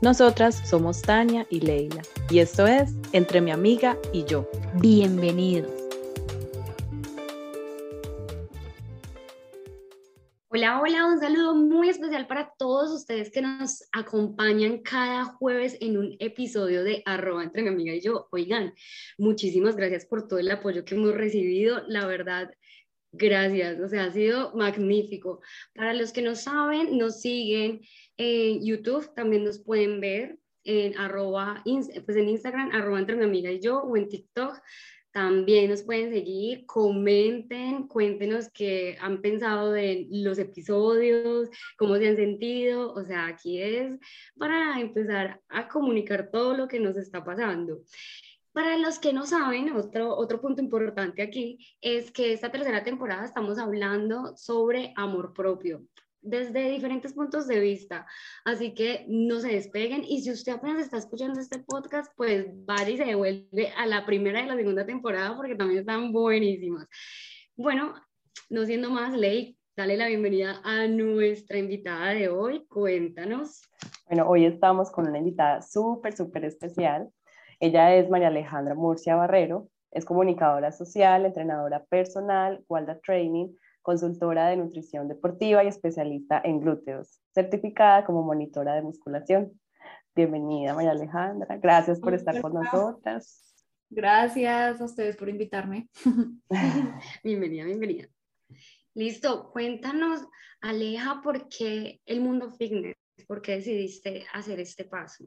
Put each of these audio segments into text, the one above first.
Nosotras somos Tania y Leila y esto es Entre mi amiga y yo. Bienvenidos. Hola, hola, un saludo muy especial para todos ustedes que nos acompañan cada jueves en un episodio de arroba entre mi amiga y yo. Oigan, muchísimas gracias por todo el apoyo que hemos recibido. La verdad, gracias, o sea, ha sido magnífico. Para los que no saben, nos siguen en YouTube también nos pueden ver en arroba, pues en Instagram, arroba entre mi amiga y yo, o en TikTok. También nos pueden seguir, comenten, cuéntenos qué han pensado de los episodios, cómo se han sentido. O sea, aquí es para empezar a comunicar todo lo que nos está pasando. Para los que no saben, otro, otro punto importante aquí es que esta tercera temporada estamos hablando sobre amor propio desde diferentes puntos de vista. Así que no se despeguen y si usted apenas está escuchando este podcast, pues vaya y se devuelve a la primera y la segunda temporada porque también están buenísimas. Bueno, no siendo más, Ley, dale la bienvenida a nuestra invitada de hoy. Cuéntanos. Bueno, hoy estamos con una invitada súper, súper especial. Ella es María Alejandra Murcia Barrero, es comunicadora social, entrenadora personal, Walda Training, consultora de nutrición deportiva y especialista en glúteos, certificada como monitora de musculación. Bienvenida, María Alejandra. Gracias por estar con nosotras. Gracias a ustedes por invitarme. bienvenida, bienvenida. Listo, cuéntanos, Aleja, ¿por qué el mundo fitness? ¿Por qué decidiste hacer este paso?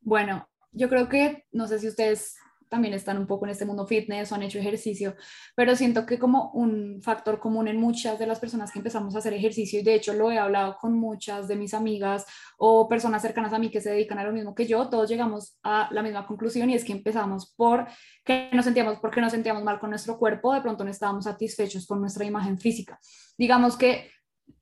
Bueno, yo creo que, no sé si ustedes también están un poco en este mundo fitness o han hecho ejercicio, pero siento que como un factor común en muchas de las personas que empezamos a hacer ejercicio, y de hecho lo he hablado con muchas de mis amigas o personas cercanas a mí que se dedican a lo mismo que yo, todos llegamos a la misma conclusión y es que empezamos por que nos sentíamos, porque nos sentíamos mal con nuestro cuerpo, de pronto no estábamos satisfechos con nuestra imagen física. Digamos que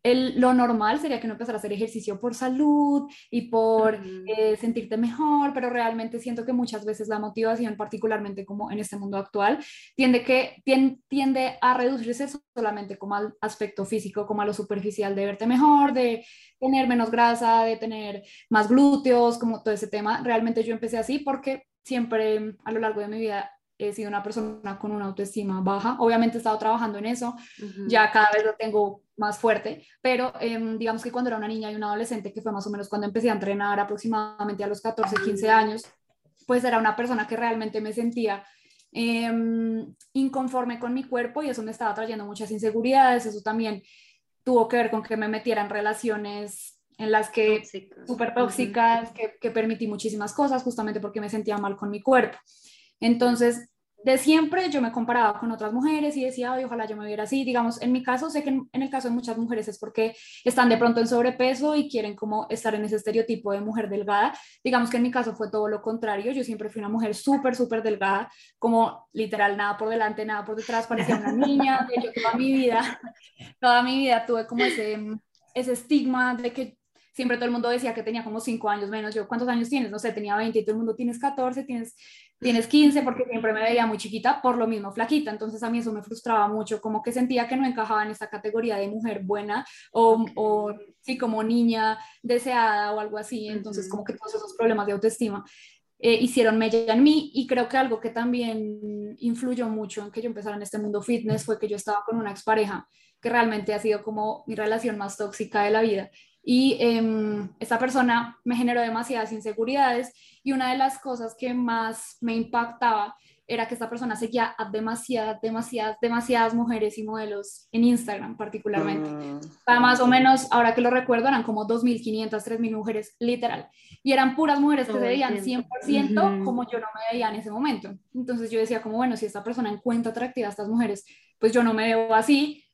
lo normal sería que no empezara a hacer ejercicio por salud y por eh, sentirte mejor, pero realmente siento que muchas veces la motivación, particularmente como en este mundo actual, tiende, que, tiende, a reducirse solamente como al aspecto físico, como a lo superficial de verte mejor, de tener menos grasa, de tener más glúteos, como todo ese tema. Realmente yo empecé así porque siempre a lo largo de mi vida he sido una persona con una autoestima baja. Obviamente he estado trabajando en eso, ya cada vez lo tengo más fuerte, pero em, digamos que cuando era una niña y una adolescente, que fue más o menos cuando empecé a entrenar aproximadamente a los 14, 15 años, pues era una persona que realmente me sentía em, inconforme con mi cuerpo y eso me estaba trayendo muchas inseguridades, eso también tuvo que ver con que me metiera en relaciones en las que súper tóxicas, que, que permití muchísimas cosas justamente porque me sentía mal con mi cuerpo. Entonces, de siempre yo me comparaba con otras mujeres y decía, Ay, ojalá yo me viera así. Digamos, en mi caso, sé que en, el caso de muchas mujeres es porque están de pronto en sobrepeso y quieren como estar en ese estereotipo de mujer delgada. Digamos que en mi caso fue todo lo contrario. Yo siempre fui una mujer súper, súper delgada, como literal nada por delante, nada por detrás, parecía una niña. De hecho, toda mi vida, toda mi vida tuve como ese, ese estigma de que siempre todo el mundo decía que tenía como cinco años menos. Yo, ¿cuántos años tienes? No sé, tenía 20 y todo el mundo tienes 14, tienes tienes 15 porque siempre me veía muy chiquita, por lo mismo flaquita, entonces a mí eso me frustraba mucho, como que sentía que no encajaba en esta categoría de mujer buena o, o sí, como niña deseada o algo así, entonces como que todos esos problemas de autoestima. Eh, hicieron mella en mí y creo que algo que también influyó mucho en que yo empezara en este mundo fitness fue que yo estaba con una expareja que realmente ha sido como mi relación más tóxica de la vida y eh, esta persona me generó demasiadas inseguridades y una de las cosas que más me impactaba era que esta persona seguía a demasiadas, demasiadas, demasiadas mujeres y modelos en Instagram particularmente. Mm. más o menos, ahora que lo recuerdo, eran como 2.500, 3.000 mujeres, literal. Y eran puras mujeres que se veían 100% como yo no me veía en ese momento. Entonces yo decía como, bueno, si esta persona encuentra atractiva a estas mujeres, pues yo no me veo así,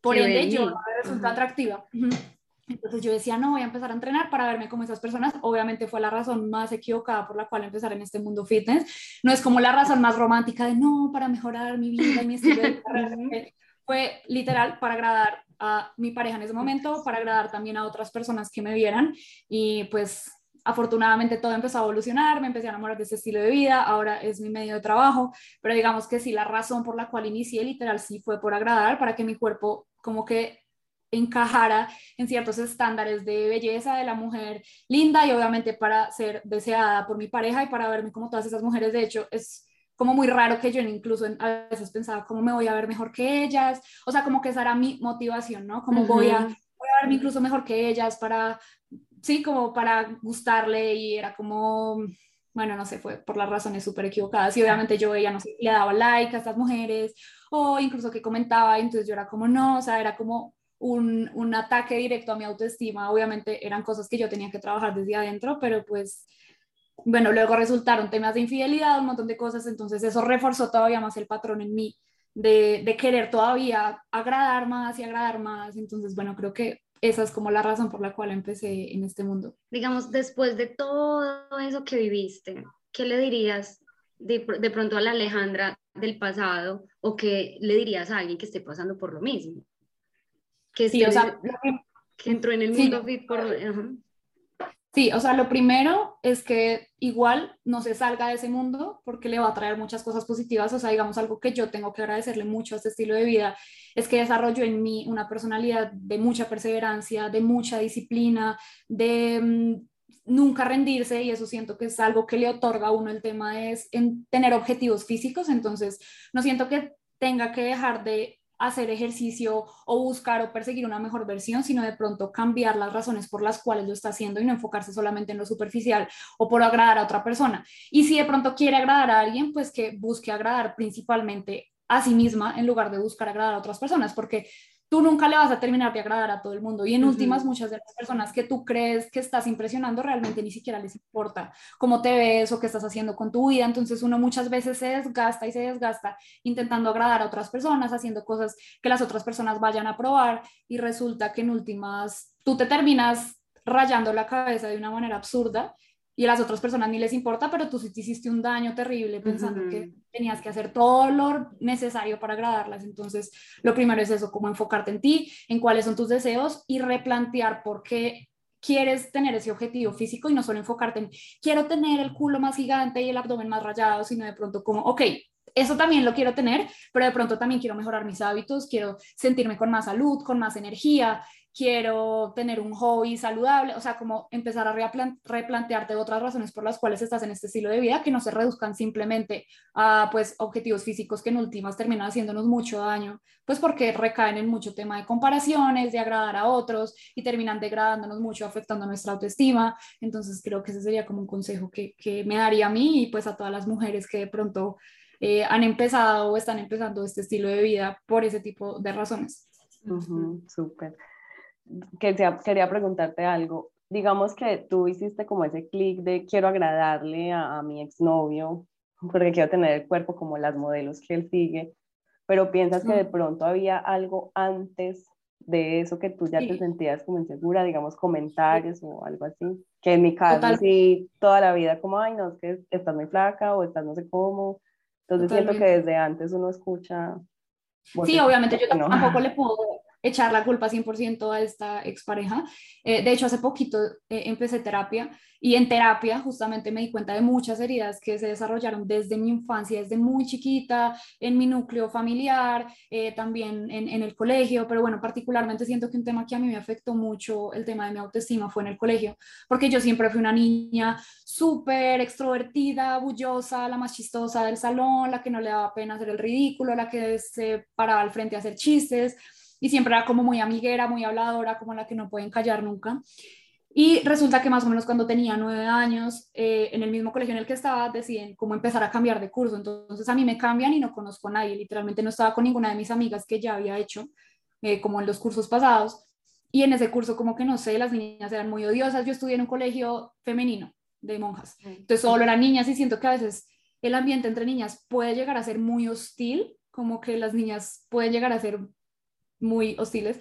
por ende yo no me resulta atractiva. Entonces yo decía, no, voy a empezar a entrenar para verme como esas personas. Obviamente fue la razón más equivocada por la cual empezar en este mundo fitness. No es como la razón más romántica de, no, para mejorar mi vida y mi estilo de vida. Fue literal para agradar a mi pareja en ese momento, para agradar también a otras personas que me vieran. Y pues afortunadamente todo empezó a evolucionar, me empecé a enamorar de ese estilo de vida, ahora es mi medio de trabajo, pero digamos que sí, la razón por la cual inicié literal sí fue por agradar, para que mi cuerpo como que encajara en ciertos estándares de belleza de la mujer linda y obviamente para ser deseada por mi pareja y para verme como todas esas mujeres. De hecho, es como muy raro que yo incluso a veces pensaba cómo me voy a ver mejor que ellas, o sea, como que esa era mi motivación, ¿no? Como voy, a, voy a verme incluso mejor que ellas para, sí, como para gustarle y era como, bueno, no sé, fue por las razones súper equivocadas y obviamente yo ella no sé, le daba like a estas mujeres o incluso que comentaba, entonces yo era como, no, o sea, era como un, un, ataque directo a mi autoestima. Obviamente eran cosas que yo tenía que trabajar desde adentro, pero pues, bueno, luego resultaron temas de infidelidad, un montón de cosas, entonces eso reforzó todavía más el patrón en mí de, querer todavía agradar más y agradar más. Entonces, bueno, creo que esa es como la razón por la cual empecé en este mundo. Digamos, después de todo eso que viviste, ¿qué le dirías de, de pronto a la Alejandra del pasado o qué le dirías a alguien que esté pasando por lo mismo? Que, sí, o sea, que entró en el mundo fit por... Sí, o sea, lo primero es que igual no se salga de ese mundo porque le va a traer muchas cosas positivas. O sea, digamos, algo que yo tengo que agradecerle mucho a este estilo de vida es que desarrolló en mí una personalidad de mucha perseverancia, de mucha disciplina, de mm, nunca rendirse y eso siento que es algo que le otorga a uno el tema es en tener objetivos físicos. Entonces, no siento que tenga que dejar de hacer ejercicio o buscar o perseguir una mejor versión, sino de pronto cambiar las razones por las cuales lo está haciendo y no enfocarse solamente en lo superficial o por agradar a otra persona. Y si de pronto quiere agradar a alguien, pues que busque agradar principalmente a sí misma en lugar de buscar agradar a otras personas, porque tú nunca le vas a terminar de agradar a todo el mundo. Y en últimas, muchas de las personas que tú crees que estás impresionando realmente ni siquiera les importa cómo te ves o qué estás haciendo con tu vida. Entonces uno muchas veces se desgasta y se desgasta intentando agradar a otras personas, haciendo cosas que las otras personas vayan a probar y resulta que en últimas tú te terminas rayando la cabeza de una manera absurda y a las otras personas ni les importa, pero tú sí te hiciste un daño terrible pensando que tenías que hacer todo lo necesario para agradarlas. Entonces, lo primero es eso, como enfocarte en ti, en cuáles son tus deseos y replantear por qué quieres tener ese objetivo físico y no solo enfocarte en quiero tener el culo más gigante y el abdomen más rayado, sino de pronto como, ok, eso también lo quiero tener, pero de pronto también quiero mejorar mis hábitos, quiero sentirme con más salud, con más energía, quiero tener un hobby saludable, o sea, como empezar a replantearte otras razones por las cuales estás en este estilo de vida que no se reduzcan simplemente a pues objetivos físicos que en últimas terminan haciéndonos mucho daño, pues porque recaen en mucho tema de comparaciones, de agradar a otros y terminan degradándonos mucho, afectando nuestra autoestima. Entonces creo que ese sería como un consejo que, que me daría a mí y pues a todas las mujeres que de pronto eh, han empezado o están empezando este estilo de vida por ese tipo de razones. Súper que quería preguntarte algo. Digamos que tú hiciste como ese clic de quiero agradarle a, mi exnovio porque quiero tener el cuerpo como las modelos que él sigue, pero piensas que de pronto había algo antes de eso que tú ya te sentías como insegura, digamos comentarios o algo así, que en mi caso sí, toda la vida como, ay, no, es que estás muy flaca o estás no sé cómo, entonces siento que desde antes uno escucha... Sí, obviamente yo tampoco le puedo echar la culpa 100% a esta expareja. Eh, de hecho, hace poquito eh, empecé terapia y en terapia justamente me di cuenta de muchas heridas que se desarrollaron desde mi infancia, desde muy chiquita, en mi núcleo familiar, eh, también en, en, el colegio, pero bueno, particularmente siento que un tema que a mí me afectó mucho, el tema de mi autoestima, fue en el colegio, porque yo siempre fui una niña súper extrovertida, bullosa, la más chistosa del salón, la que no le daba pena hacer el ridículo, la que se paraba al frente a hacer chistes y siempre era como muy amiguera, muy habladora, como la que no pueden callar nunca. Y resulta que más o menos cuando tenía nueve años, eh, en el mismo colegio en el que estaba, deciden cómo empezar a cambiar de curso. Entonces a mí me cambian y no conozco a nadie. Literalmente no estaba con ninguna de mis amigas que ya había hecho, eh, como en los cursos pasados. Y en ese curso, como que no sé, las niñas eran muy odiosas. Yo estudié en un colegio femenino de monjas. Entonces solo eran niñas y siento que a veces el ambiente entre niñas puede llegar a ser muy hostil, como que las niñas pueden llegar a ser muy hostiles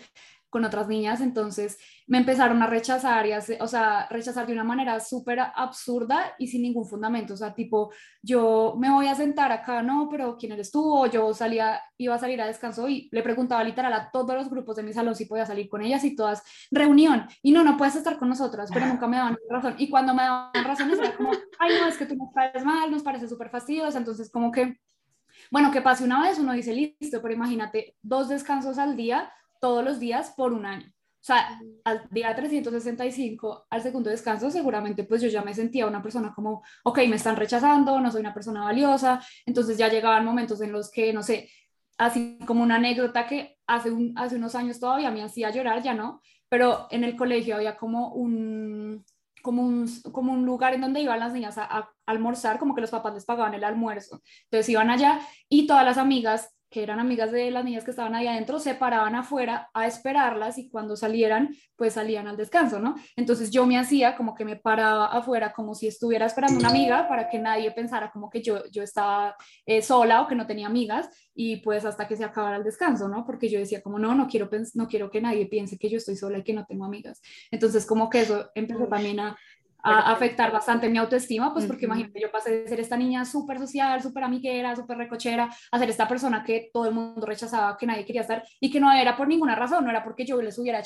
con otras niñas, entonces me empezaron a rechazar, y o sea, rechazar de una manera súper absurda y sin ningún fundamento, o sea, tipo, yo me voy a sentar acá, no, pero ¿quién eres tú? O yo salía, iba a salir a descanso y le preguntaba literal a todos los grupos de mi salón si podía salir con ellas y todas, reunión, y no, no puedes estar con nosotras, pero nunca me daban razón, y cuando me daban razones era como, ay, no, es que tú nos caes mal, nos parece súper fastidiosa, entonces como que, bueno, que pase una vez, uno dice, listo, pero imagínate, dos descansos al día, todos los días por un año. O sea, al día 365, al segundo descanso, seguramente pues yo ya me sentía una persona como, ok, me están rechazando, no soy una persona valiosa. Entonces ya llegaban momentos en los que, no sé, así como una anécdota que hace, un, hace unos años todavía me hacía llorar, ya no, pero en el colegio había como un, como un, como un lugar en donde iban las niñas a, a almorzar, como que los papás les pagaban el almuerzo. Entonces iban allá y todas las amigas que eran amigas de las niñas que estaban ahí adentro, se paraban afuera a esperarlas y cuando salieran, pues salían al descanso, ¿no? Entonces yo me hacía como que me paraba afuera como si estuviera esperando una amiga para que nadie pensara como que yo, yo estaba eh, sola o que no tenía amigas y pues hasta que se acabara el descanso, ¿no? Porque yo decía como no, no quiero, no quiero que nadie piense que yo estoy sola y que no tengo amigas. Entonces como que eso empezó también a, a afectar bastante mi autoestima, pues porque imagínate, yo pasé de ser esta niña súper social, súper amiguera, súper recochera, a ser esta persona que todo el mundo rechazaba, que nadie quería estar y que no era por ninguna razón, no era porque yo les hubiera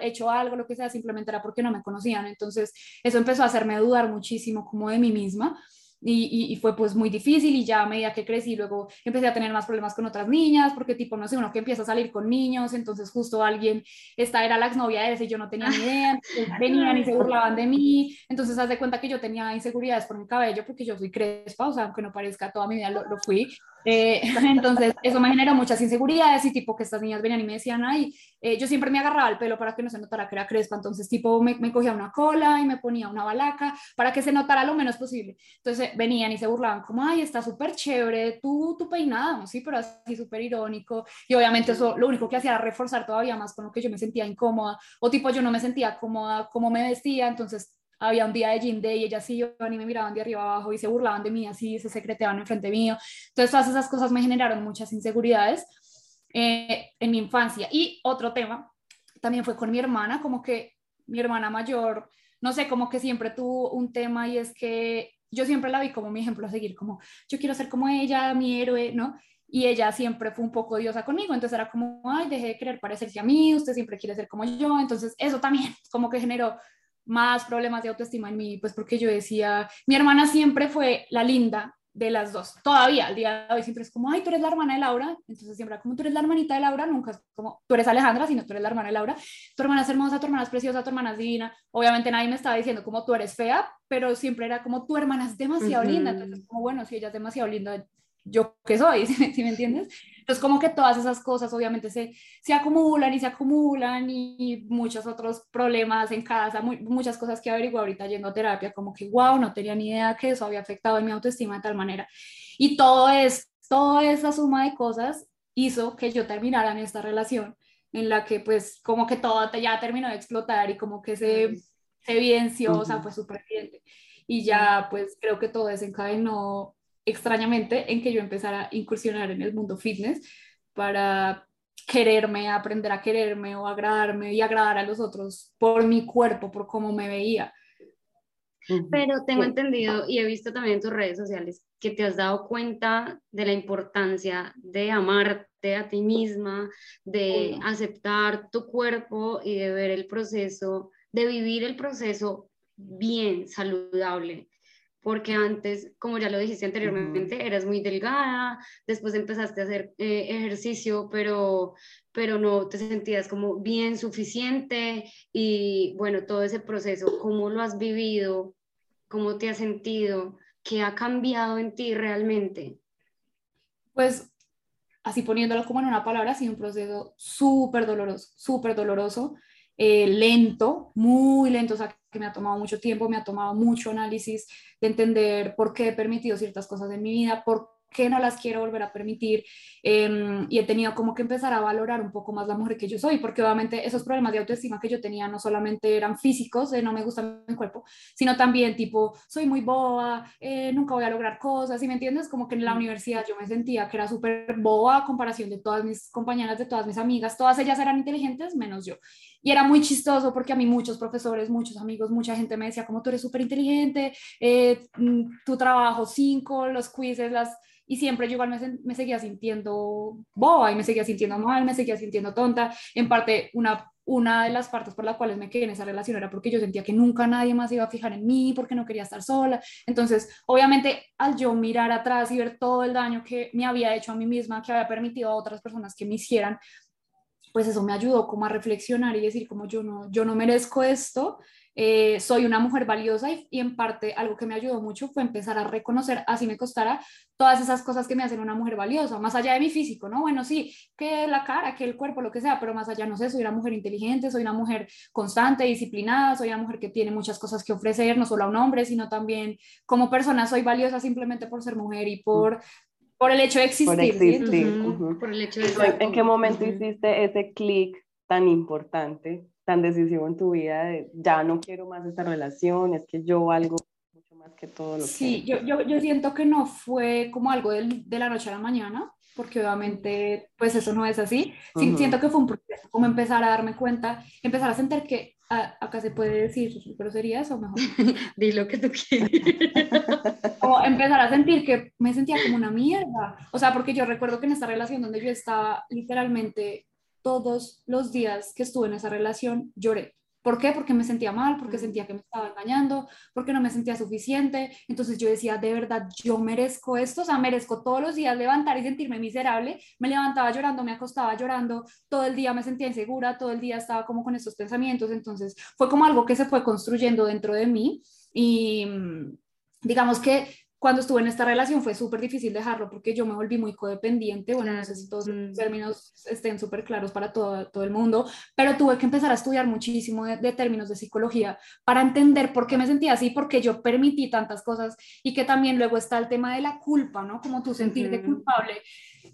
hecho algo, lo que sea, simplemente era porque no me conocían. Entonces, eso empezó a hacerme dudar muchísimo como de mí misma y, y, fue pues muy difícil y ya a medida que crecí luego empecé a tener más problemas con otras niñas porque tipo no sé uno que empieza a salir con niños entonces justo alguien esta era la exnovia de ese y yo no tenía ni idea venían y se burlaban de mí entonces haz de cuenta que yo tenía inseguridades por mi cabello porque yo soy crespa o sea aunque no parezca toda mi vida lo, lo fui eh, entonces, eso me generó muchas inseguridades y tipo que estas niñas venían y me decían, ay, eh, yo siempre me agarraba el pelo para que no se notara que era crespa, entonces tipo me, me, cogía una cola y me ponía una balaca para que se notara lo menos posible. Entonces venían y se burlaban como, ay, está súper chévere tu, tu peinado, sí, pero así súper irónico. Y obviamente eso lo único que hacía era reforzar todavía más con lo que yo me sentía incómoda o tipo yo no me sentía cómoda como me vestía, entonces había un día de gym day y ellas iban y me miraban de arriba abajo y se burlaban de mí, así se secreteaban enfrente mío. Entonces todas esas cosas me generaron muchas inseguridades eh, en mi infancia. Y otro tema también fue con mi hermana, como que mi hermana mayor, no sé, como que siempre tuvo un tema y es que yo siempre la vi como mi ejemplo a seguir, como yo quiero ser como ella, mi héroe, ¿no? y ella siempre fue un poco diosa conmigo, entonces era como, ay, dejé de querer parecerse a mí, usted siempre quiere ser como yo, entonces eso también como que generó más problemas de autoestima en mí, pues porque yo decía, mi hermana siempre fue la linda de las dos, todavía al día de hoy siempre es como, ay, tú eres la hermana de Laura, entonces siempre como tú eres la hermanita de Laura, nunca es como, tú eres Alejandra, sino tú eres la hermana de Laura, tu hermana es hermosa, tu hermana es preciosa, tu hermana es divina, obviamente nadie me estaba diciendo como tú eres fea, pero siempre era como tu hermana es demasiado linda, entonces como, bueno, si ella es demasiado linda, yo qué soy, ¿sí, me entiendes? Entonces como que todas esas cosas obviamente se, se acumulan y se acumulan y muchos otros problemas en casa, muchas cosas que averiguo ahorita yendo a terapia, como que wow, no tenía ni idea que eso había afectado en mi autoestima de tal manera. Y todo es, toda esa suma de cosas hizo que yo terminara en esta relación en la que pues como que todo ya terminó de explotar y como que se, se evidenció, o sea, fue súper evidente. Y ya pues creo que todo desencadenó extrañamente en que yo empezara a incursionar en el mundo fitness para quererme, aprender a quererme o agradarme y agradar a los otros por mi cuerpo, por cómo me veía. Pero tengo entendido y he visto también en tus redes sociales que te has dado cuenta de la importancia de amarte a ti misma, de aceptar tu cuerpo y de ver el proceso, de vivir el proceso bien, saludable porque antes, como ya lo dijiste anteriormente, eras muy delgada, después empezaste a hacer eh, ejercicio, pero, pero no te sentías como bien suficiente y bueno, todo ese proceso, ¿cómo lo has vivido? ¿Cómo te has sentido? ¿Qué ha cambiado en ti realmente? Pues así poniéndolo como en una palabra, ha sido un proceso súper doloroso, súper doloroso, eh, lento, muy lento, o sea, que me ha tomado mucho tiempo, me ha tomado mucho análisis de entender por qué he permitido ciertas cosas en mi vida, por que no las quiero volver a permitir em, y he tenido como que empezar a valorar un poco más la mujer que yo soy, porque obviamente esos problemas de autoestima que yo tenía no solamente eran físicos, de no me gusta mi cuerpo, sino también tipo, soy muy boba, eh, nunca voy a lograr cosas, y me entiendes? Como que en la universidad yo me sentía que era súper boba a comparación de todas mis compañeras, de todas mis amigas, todas ellas eran inteligentes menos yo. Y era muy chistoso porque a mí muchos profesores, muchos amigos, mucha gente me decía como tú eres súper inteligente, eh, mm, tu trabajo cinco, los quizzes, las y siempre yo igual me, me, seguía sintiendo boba y me seguía sintiendo mal, me seguía sintiendo tonta. En parte, una, una de las partes por las cuales me quedé en esa relación era porque yo sentía que nunca nadie más iba a fijar en mí, porque no quería estar sola. Entonces, obviamente, al yo mirar atrás y ver todo el daño que me había hecho a mí misma, que había permitido a otras personas que me hicieran, pues eso me ayudó como a reflexionar y decir como yo no, yo no merezco esto eh, soy una mujer valiosa y, en parte algo que me ayudó mucho fue empezar a reconocer, así me costara, todas esas cosas que me hacen una mujer valiosa, más allá de mi físico, ¿no? Bueno, sí, que la cara, que el cuerpo, lo que sea, pero más allá, no sé, soy una mujer inteligente, soy una mujer constante, disciplinada, soy una mujer que tiene muchas cosas que ofrecer, no solo a un hombre, sino también como persona soy valiosa simplemente por ser mujer y por por el hecho de existir. Por, existir. por el hecho de ¿En qué momento hiciste ese clic tan importante tan decisivo en tu vida de ya no quiero más esta relación, es que yo valgo mucho más que todo lo sí, que... Sí, yo, yo, yo, siento que no fue como algo de, de, la noche a la mañana, porque obviamente pues eso no es así. Sí, Siento que fue un proceso, como empezar a darme cuenta, empezar a sentir que acá se puede decir groserías o mejor. Di lo que tú quieres. como empezar a sentir que me sentía como una mierda. O sea, porque yo recuerdo que en esta relación donde yo estaba literalmente todos los días que estuve en esa relación lloré. ¿Por qué? Porque me sentía mal, porque sentía que me estaba engañando, porque no me sentía suficiente. Entonces yo decía, de verdad, yo merezco esto, o sea, merezco todos los días levantar y sentirme miserable. Me levantaba llorando, me acostaba llorando, todo el día me sentía insegura, todo el día estaba como con estos pensamientos. Entonces fue como algo que se fue construyendo dentro de mí y mm, digamos que cuando estuve en esta relación fue súper difícil dejarlo porque yo me volví muy codependiente, bueno, no sé si todos los términos estén súper claros para todo, todo el mundo, pero tuve que empezar a estudiar muchísimo de, términos de psicología para entender por qué me sentía así, porque yo permití tantas cosas y que también luego está el tema de la culpa, ¿no? Como tú sentirte culpable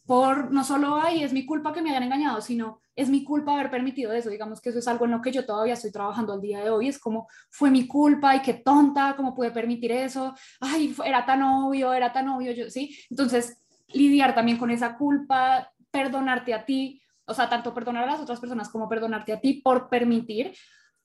por no solo, ay, es mi culpa que me hayan engañado, sino es mi culpa haber permitido eso. Digamos que eso es algo en lo que yo todavía estoy trabajando al día de hoy. Es como, fue mi culpa y qué tonta, cómo pude permitir eso. Ay, era tan obvio, era tan obvio, yo, ¿sí? Entonces, lidiar también con esa culpa, perdonarte a ti, o sea, tanto perdonar a las otras personas como perdonarte a ti por permitir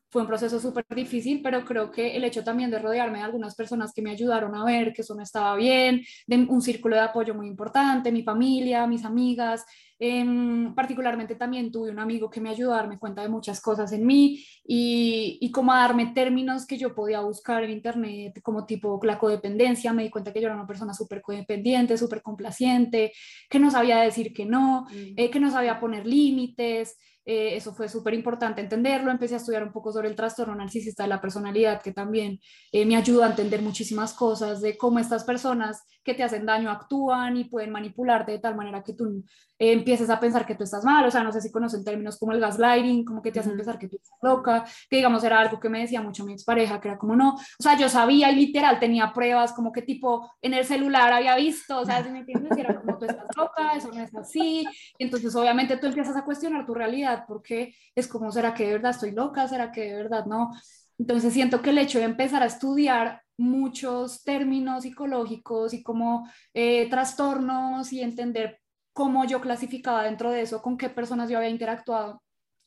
fue un proceso súper difícil, pero creo que el hecho también de rodearme de algunas personas que me ayudaron a ver que eso no estaba bien, de un círculo de apoyo muy importante, mi familia, mis amigas, em, particularmente también tuve un amigo que me ayudó a darme cuenta de muchas cosas en mí y, y como a darme términos que yo podía buscar en internet, como tipo la codependencia, me di cuenta que yo era una persona súper codependiente, súper complaciente, que no sabía decir que no, mm. eh, que no sabía poner límites. Eh, eso fue súper importante entenderlo. Empecé a estudiar un poco sobre el trastorno narcisista de la personalidad, que también eh, me ayuda a entender muchísimas cosas de cómo estas personas que te hacen daño actúan y pueden manipularte de tal manera que tú eh, empieces a pensar que tú estás mal. O sea, no sé si conocen términos como el gaslighting, como que te hacen pensar que tú estás loca, que digamos era algo que me decía mucho mi expareja, que era como no. O sea, yo sabía y literal tenía pruebas como que tipo en el celular había visto, o sea, si me entiendes, era como tú estás loca, eso no es así. entonces, obviamente, tú empiezas a cuestionar tu realidad porque es como, ¿será que de verdad estoy loca? ¿Será que de verdad no? Entonces siento que el hecho de empezar a estudiar muchos términos psicológicos y como eh, trastornos y entender cómo yo clasificaba dentro de eso, con qué personas yo había interactuado,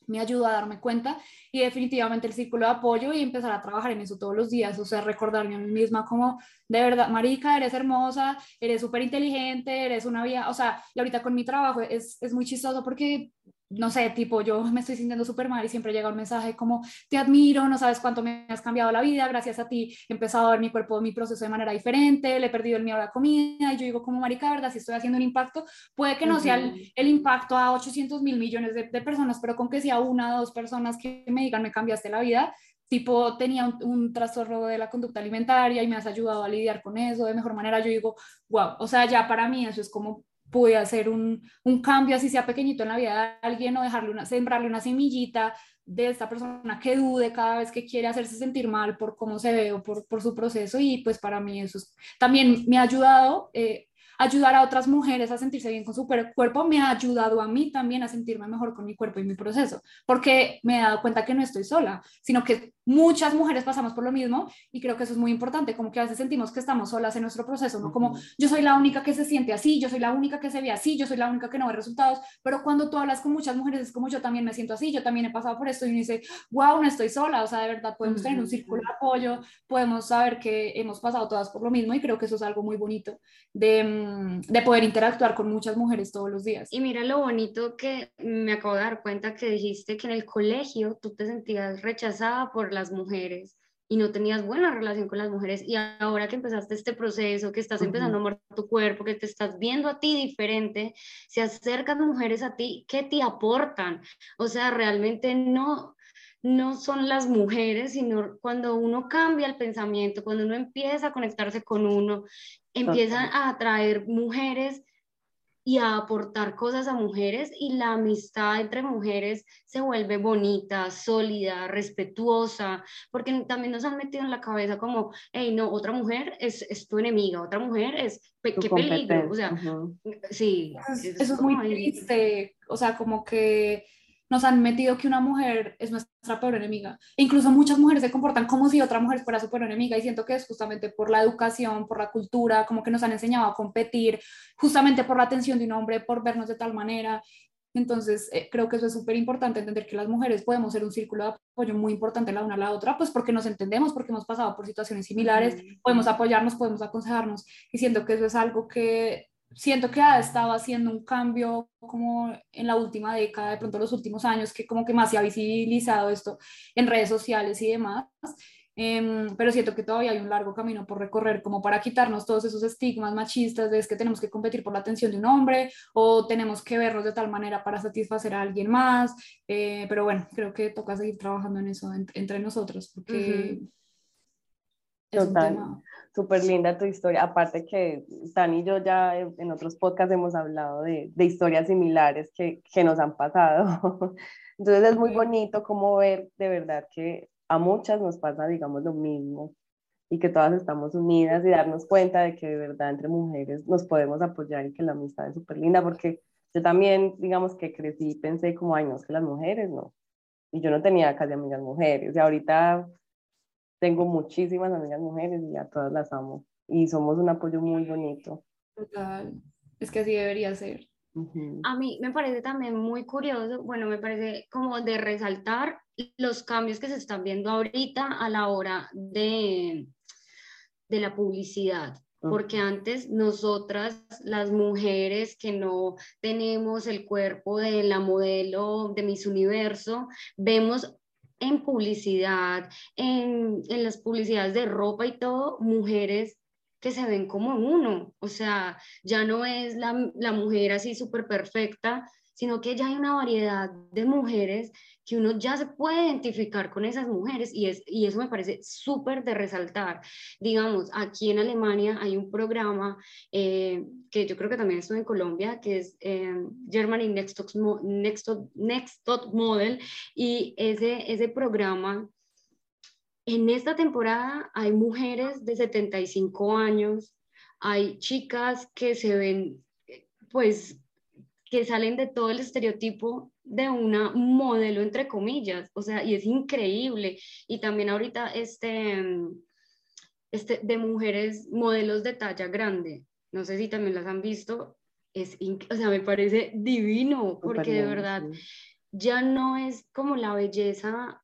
me ayudó a darme cuenta y definitivamente el círculo de apoyo y empezar a trabajar en eso todos los días, o sea, recordarme a mí misma como, de verdad, Marica, eres hermosa, eres súper inteligente, eres una vía, o sea, y ahorita con mi trabajo es, es muy chistoso porque no sé, tipo, yo me estoy sintiendo súper mal y siempre llega un mensaje como, te admiro, no sabes cuánto me has cambiado la vida, gracias a ti he empezado a ver mi cuerpo, mi proceso de manera diferente, le he perdido el miedo a la comida y yo digo como marica, ¿verdad? Si estoy haciendo un impacto, puede que no sea el, impacto a 800 mil millones de, personas, pero con que sea una o dos personas que me digan, me cambiaste la vida, tipo tenía un, un, trastorno de la conducta alimentaria y me has ayudado a lidiar con eso de mejor manera, yo digo, wow, o sea, ya para mí eso es como pude hacer un, un, cambio, así sea pequeñito en la vida de alguien o dejarle una, sembrarle una semillita de esta persona que dude cada vez que quiere hacerse sentir mal por cómo se ve o por, por su proceso. Y pues para mí eso también me ha ayudado eh, ayudar a otras mujeres a sentirse bien con su cuerpo me ha ayudado a mí también a sentirme mejor con mi cuerpo y mi proceso, porque me he dado cuenta que no estoy sola, sino que muchas mujeres pasamos por lo mismo y creo que eso es muy importante, como que a veces sentimos que estamos solas en nuestro proceso, no como yo soy la única que se siente así, yo soy la única que se ve así, yo soy la única que no ve resultados, pero cuando tú hablas con muchas mujeres es como yo también me siento así, yo también he pasado por esto y uno dice, wow, no estoy sola, o sea, de verdad podemos tener un círculo de apoyo, podemos saber que hemos pasado todas por lo mismo y creo que eso es algo muy bonito de, mm, de poder interactuar con muchas mujeres todos los días. Y mira lo bonito que me acabo de dar cuenta que dijiste que en el colegio tú te sentías rechazada por las mujeres y no tenías buena relación con las mujeres y ahora que empezaste este proceso, que estás empezando a amar tu cuerpo, que te estás viendo a ti diferente, se acercan mujeres a ti que te aportan. O sea, realmente no no son las mujeres, sino cuando uno cambia el pensamiento, cuando uno empieza a conectarse con uno, empiezan a atraer mujeres y a aportar cosas a mujeres y la amistad entre mujeres se vuelve bonita, sólida, respetuosa, porque también nos han metido en la cabeza como, hey, no, otra mujer es, es tu enemiga, otra mujer es, qué peligro, o sea, sí. Eso, es muy triste, o sea, como que nos han metido que una mujer es nuestra peor enemiga. E incluso muchas mujeres se comportan como si otra mujer fuera su peor enemiga y siento que es justamente por la educación, por la cultura, como que nos han enseñado a competir, justamente por la atención de un hombre, por vernos de tal manera. Entonces, eh, creo que eso es súper importante, entender que las mujeres podemos ser un círculo de apoyo muy importante la una a la otra, pues porque nos entendemos, porque hemos pasado por situaciones similares, podemos apoyarnos, podemos aconsejarnos, y siento que eso es algo que siento que ha estado haciendo un cambio como en la última década, de pronto los últimos años, que como que más se ha visibilizado esto en redes sociales y demás. Em, pero siento que todavía hay un largo camino por recorrer como para quitarnos todos esos estigmas machistas de es que tenemos que competir por la atención de un hombre o tenemos que vernos de tal manera para satisfacer a alguien más. Eh, pero bueno, creo que toca seguir trabajando en eso entre nosotros porque es un tema súper linda tu historia. Aparte que Tani y yo ya en otros podcasts hemos hablado de, de historias similares que, que, nos han pasado. Entonces es muy bonito como ver de verdad que a muchas nos pasa, digamos, lo mismo y que todas estamos unidas y darnos cuenta de que de verdad entre mujeres nos podemos apoyar y que la amistad es súper linda porque yo también, digamos que crecí y pensé como, ay, no, es que las mujeres no. Y yo no tenía casi amigas mujeres. Y ahorita tengo muchísimas amigas mujeres y a todas las amo. Y somos un apoyo muy bonito. Total. Es que así debería ser. A mí me parece también muy curioso, bueno, me parece como de resaltar los cambios que se están viendo ahorita a la hora de, de la publicidad porque antes nosotras, las mujeres que no tenemos el cuerpo de la modelo de Miss Universo, vemos en publicidad, en, en las publicidades de ropa y todo, mujeres que se ven como uno, o sea, ya no es la, la mujer así súper perfecta, sino que ya hay una variedad de mujeres que uno ya se puede identificar con esas mujeres y, es, y eso me parece súper de resaltar. Digamos, aquí en Alemania hay un programa eh, que yo creo que también estuvo en Colombia, que es eh, Germany Next Top, Model y ese, ese programa... En esta temporada hay mujeres de 75 años, hay chicas que se ven pues que salen de todo el estereotipo de una modelo, entre comillas, o sea, y es increíble. Y también ahorita este, este de mujeres, modelos de talla grande, no sé si también las han visto, es, o sea, me parece divino, porque de verdad ya no es como la belleza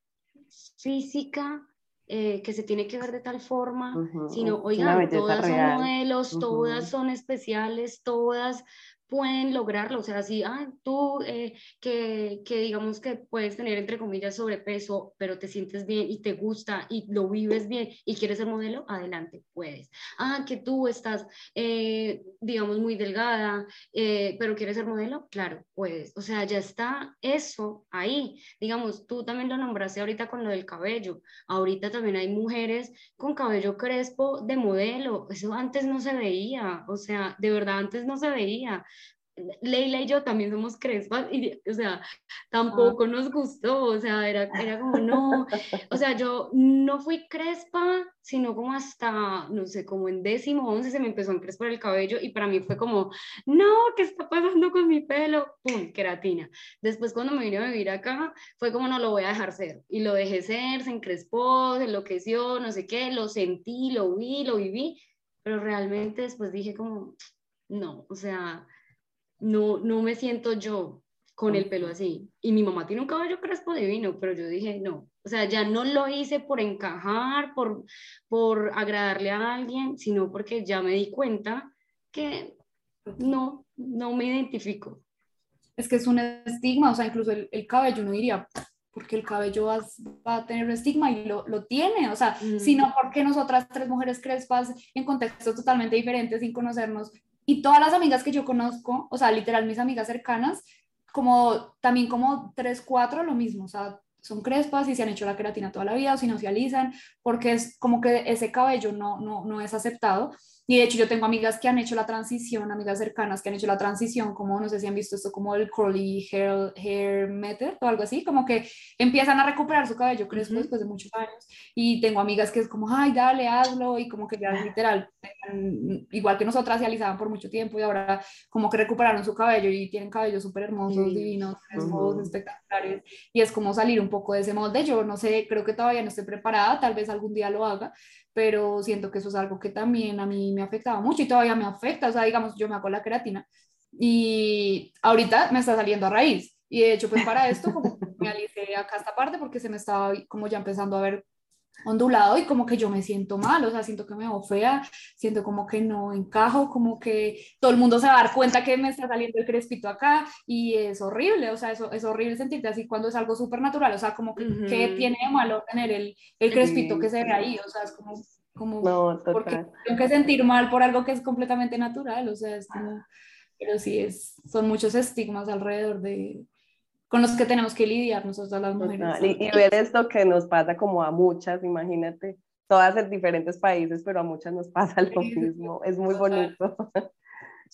física eh, que se tiene que ver de tal forma, sino, oigan, todas son modelos, todas son especiales, todas pueden lograrlo. O sea, si ah, tú eh, que, que, digamos que puedes tener entre comillas sobrepeso, pero te sientes bien y te gusta y lo vives bien y quieres ser modelo, adelante, puedes. Ah, que tú estás, eh, digamos, muy delgada, eh, pero quieres ser modelo, claro, puedes. O sea, ya está eso ahí. Digamos, tú también lo nombraste ahorita con lo del cabello. Ahorita también hay mujeres con cabello crespo de modelo. Eso antes no se veía. O sea, de verdad antes no se veía Leila y yo también somos crespas y, o sea, tampoco nos gustó, o sea, era, era como, no, o sea, yo no fui crespa, sino como hasta, no sé, como en décimo, once se me empezó a encrespar el cabello y para mí fue como, no, ¿qué está pasando con mi pelo? ¡Pum! Queratina. Después cuando me vine a vivir acá, fue como, no, lo voy a dejar ser. Y lo dejé ser, se encrespó, se enloqueció, no sé qué, lo sentí, lo vi, lo viví, pero realmente después dije como, no, o sea no, no me siento yo con el pelo así. Y mi mamá tiene un cabello crespo divino, pero yo dije, no, o sea, ya no lo hice por encajar, por, por agradarle a alguien, sino porque ya me di cuenta que no, no me identifico. Es que es un estigma, o sea, incluso el, cabello, uno diría, porque el cabello va, a tener un estigma y lo, lo tiene, o sea, sino porque nosotras tres mujeres crespas en contextos totalmente diferentes, sin conocernos, y todas las amigas que yo conozco, o sea, literal mis amigas cercanas, como también como tres, cuatro, lo mismo, o sea, son crespas y se han hecho la queratina toda la vida o si no se alisan, porque es como que ese cabello no, no, no es aceptado. Y de hecho yo tengo amigas que han hecho la transición, amigas cercanas que han hecho la transición, como no sé si han visto esto como el curly hair, hair method o algo así, como que empiezan a recuperar su cabello crespo después de muchos años. Y tengo amigas que es como, ay, dale, hazlo, y como que ya literal, igual que nosotras se alisaban por mucho tiempo y ahora como que recuperaron su cabello y tienen cabellos súper hermosos, divinos, crespos, espectaculares. Y es como salir un poco de ese molde. Yo no sé, creo que todavía no estoy preparada, tal vez algún día lo haga, pero siento que eso es algo que también a mí me afectaba mucho y todavía me afecta, o sea, digamos, yo me hago la creatina y ahorita me está saliendo a raíz. Y de hecho, pues para esto, como me alicé acá esta parte porque se me estaba como ya empezando a ver ondulado y como que yo me siento mal, o sea, siento que me veo fea, siento como que no encajo, como que todo el mundo se va a dar cuenta que me está saliendo el crespito acá y es horrible, o sea, eso es horrible sentirte así cuando es algo súper natural, o sea, como que, tiene de malo tener el, el crespito que se ve ahí, o sea, es como, como, no, porque tengo que sentir mal por algo que es completamente natural, o sea, es como, pero sí, es, son muchos estigmas alrededor de, con los que tenemos que lidiar nosotros las mujeres. Y, ver esto que nos pasa como a muchas, imagínate, todas en diferentes países, pero a muchas nos pasa lo mismo, es muy bonito.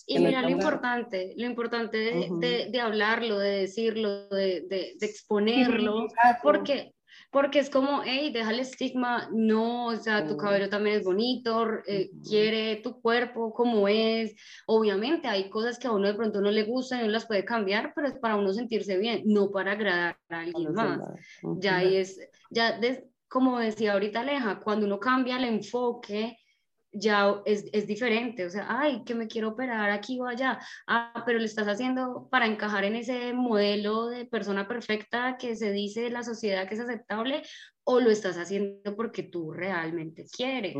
Y mira lo importante, lo importante de, de, hablarlo, de decirlo, de, de exponerlo, porque porque es como, hey, deja el estigma, no, o sea, tu cabello también es bonito, eh, quiere tu cuerpo como es, obviamente hay cosas que a uno de pronto no le gustan y no las puede cambiar, pero es para uno sentirse bien, no para agradar a alguien más. Ya es, ya como decía ahorita Aleja, cuando uno cambia el enfoque, ya es, es, diferente, o sea, ay, que me quiero operar aquí o allá, ah, pero lo estás haciendo para encajar en ese modelo de persona perfecta que se dice de la sociedad que es aceptable, o lo estás haciendo porque tú realmente quieres.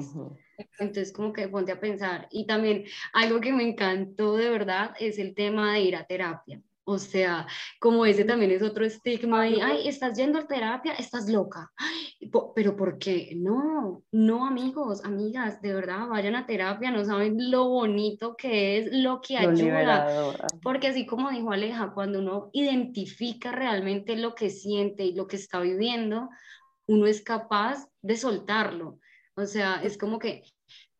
Entonces, como que ponte a pensar. Y también algo que me encantó de verdad es el tema de ir a terapia. O sea, como ese también es otro estigma y, ay, estás yendo a terapia, estás loca. Pero ¿por qué? No, no amigos, amigas, de verdad, vayan a terapia, no saben lo bonito que es, lo que ayuda. Porque así como dijo Aleja, cuando uno identifica realmente lo que siente y lo que está viviendo, uno es capaz de soltarlo. O sea, es como que